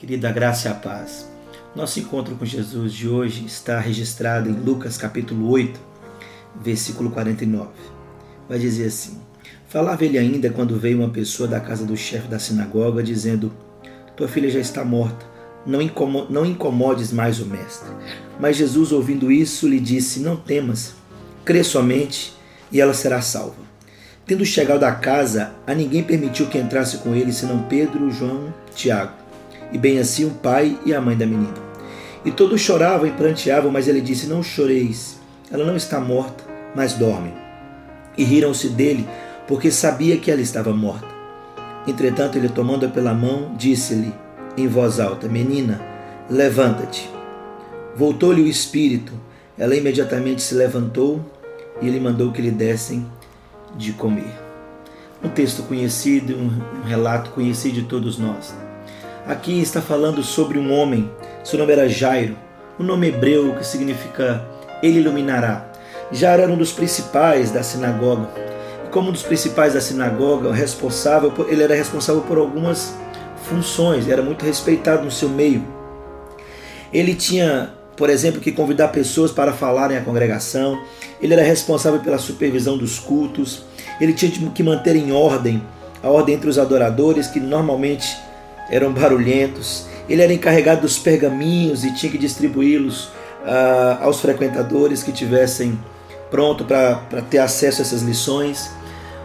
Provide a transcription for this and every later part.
Querida graça e a paz. Nosso encontro com Jesus de hoje está registrado em Lucas capítulo 8, versículo 49. Vai dizer assim: Falava ele ainda quando veio uma pessoa da casa do chefe da sinagoga, dizendo: Tua filha já está morta, não, incomo não incomodes mais o mestre. Mas Jesus, ouvindo isso, lhe disse: Não temas, crê somente e ela será salva. Tendo chegado à casa, a ninguém permitiu que entrasse com ele, senão Pedro, João, Tiago e bem assim o pai e a mãe da menina. E todos choravam e pranteavam, mas ele disse: Não choreis, ela não está morta, mas dorme. E riram-se dele, porque sabia que ela estava morta. Entretanto, ele, tomando-a pela mão, disse-lhe em voz alta: Menina, levanta-te. Voltou-lhe o espírito, ela imediatamente se levantou e ele mandou que lhe dessem de comer. Um texto conhecido, um relato conhecido de todos nós. Aqui está falando sobre um homem, seu nome era Jairo, um nome hebreu que significa ele iluminará. Jairo era um dos principais da sinagoga. E como um dos principais da sinagoga, responsável, ele era responsável por algumas funções, era muito respeitado no seu meio. Ele tinha, por exemplo, que convidar pessoas para falarem à congregação, ele era responsável pela supervisão dos cultos, ele tinha que manter em ordem a ordem entre os adoradores, que normalmente eram barulhentos. Ele era encarregado dos pergaminhos e tinha que distribuí-los uh, aos frequentadores que tivessem pronto para ter acesso a essas lições.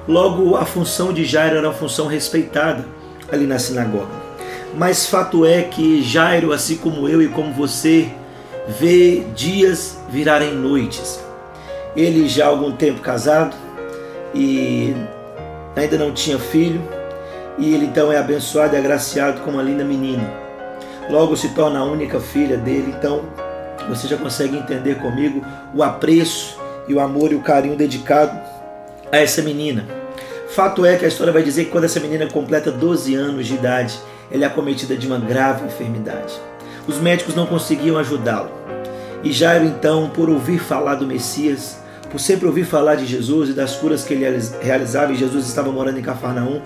Logo, a função de Jairo era uma função respeitada ali na sinagoga. Mas fato é que Jairo, assim como eu e como você, vê dias virarem noites. Ele já há algum tempo casado e ainda não tinha filho, e ele então é abençoado e agraciado com uma linda menina. Logo se torna a única filha dele, então você já consegue entender comigo o apreço e o amor e o carinho dedicado a essa menina. Fato é que a história vai dizer que quando essa menina completa 12 anos de idade, ela é acometida de uma grave enfermidade. Os médicos não conseguiam ajudá-lo. E Jairo, então, por ouvir falar do Messias, por sempre ouvir falar de Jesus e das curas que ele realizava, e Jesus estava morando em Cafarnaum,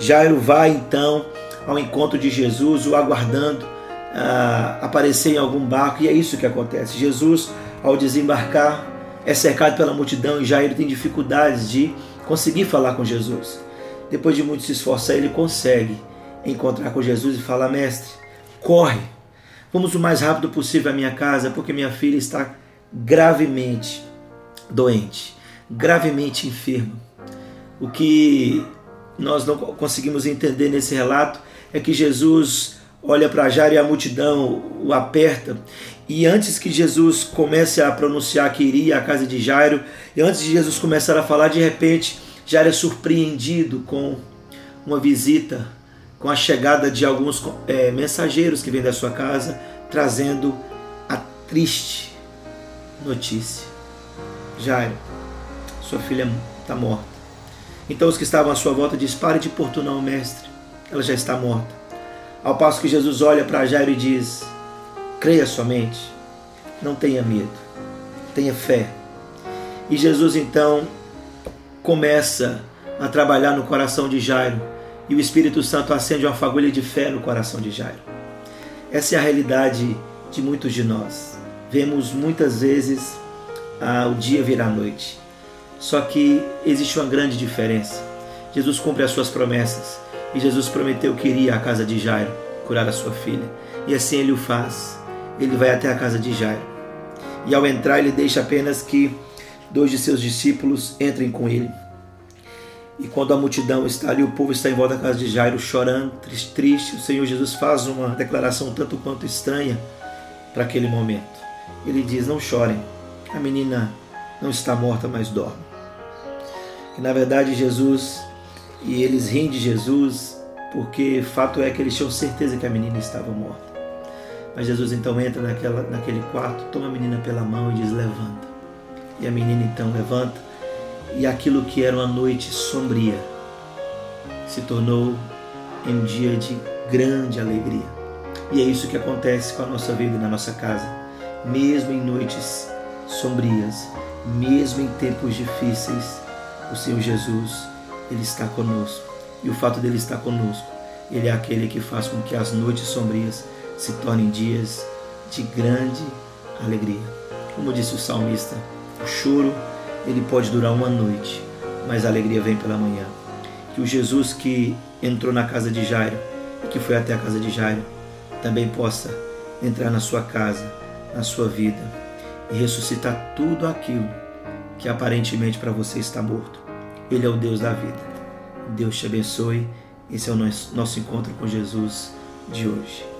Jairo vai então ao encontro de Jesus, o aguardando uh, aparecer em algum barco, e é isso que acontece. Jesus, ao desembarcar, é cercado pela multidão e Jairo tem dificuldades de conseguir falar com Jesus. Depois de muito se esforçar, ele consegue encontrar com Jesus e fala: Mestre, corre, vamos o mais rápido possível à minha casa, porque minha filha está gravemente doente, gravemente enferma. O que nós não conseguimos entender nesse relato é que Jesus olha para Jairo e a multidão o aperta. E antes que Jesus comece a pronunciar que iria à casa de Jairo, e antes de Jesus começar a falar, de repente, Jairo é surpreendido com uma visita, com a chegada de alguns é, mensageiros que vêm da sua casa, trazendo a triste notícia. Jairo, sua filha está morta. Então os que estavam à sua volta diz: Pare de importunar o mestre, ela já está morta. Ao passo que Jesus olha para Jairo e diz: Creia somente, não tenha medo, tenha fé. E Jesus então começa a trabalhar no coração de Jairo e o Espírito Santo acende uma fagulha de fé no coração de Jairo. Essa é a realidade de muitos de nós. Vemos muitas vezes ah, o dia virar noite. Só que existe uma grande diferença. Jesus cumpre as suas promessas e Jesus prometeu que iria à casa de Jairo curar a sua filha. E assim ele o faz. Ele vai até a casa de Jairo. E ao entrar, ele deixa apenas que dois de seus discípulos entrem com ele. E quando a multidão está ali, o povo está em volta da casa de Jairo, chorando, triste, triste, o Senhor Jesus faz uma declaração tanto quanto estranha para aquele momento. Ele diz: Não chorem, a menina não está morta, mas dorme. E na verdade Jesus e eles riem de Jesus porque fato é que eles tinham certeza que a menina estava morta. Mas Jesus então entra naquela, naquele quarto, toma a menina pela mão e diz: Levanta. E a menina então levanta, e aquilo que era uma noite sombria se tornou em um dia de grande alegria. E é isso que acontece com a nossa vida na nossa casa. Mesmo em noites sombrias, mesmo em tempos difíceis, o Senhor Jesus, Ele está conosco. E o fato dele estar conosco Ele é aquele que faz com que as noites sombrias se tornem dias de grande alegria. Como disse o salmista, o choro ele pode durar uma noite, mas a alegria vem pela manhã. Que o Jesus que entrou na casa de Jairo e que foi até a casa de Jairo também possa entrar na sua casa, na sua vida e ressuscitar tudo aquilo que aparentemente para você está morto. Ele é o Deus da vida. Deus te abençoe. Esse é o nosso encontro com Jesus de hoje.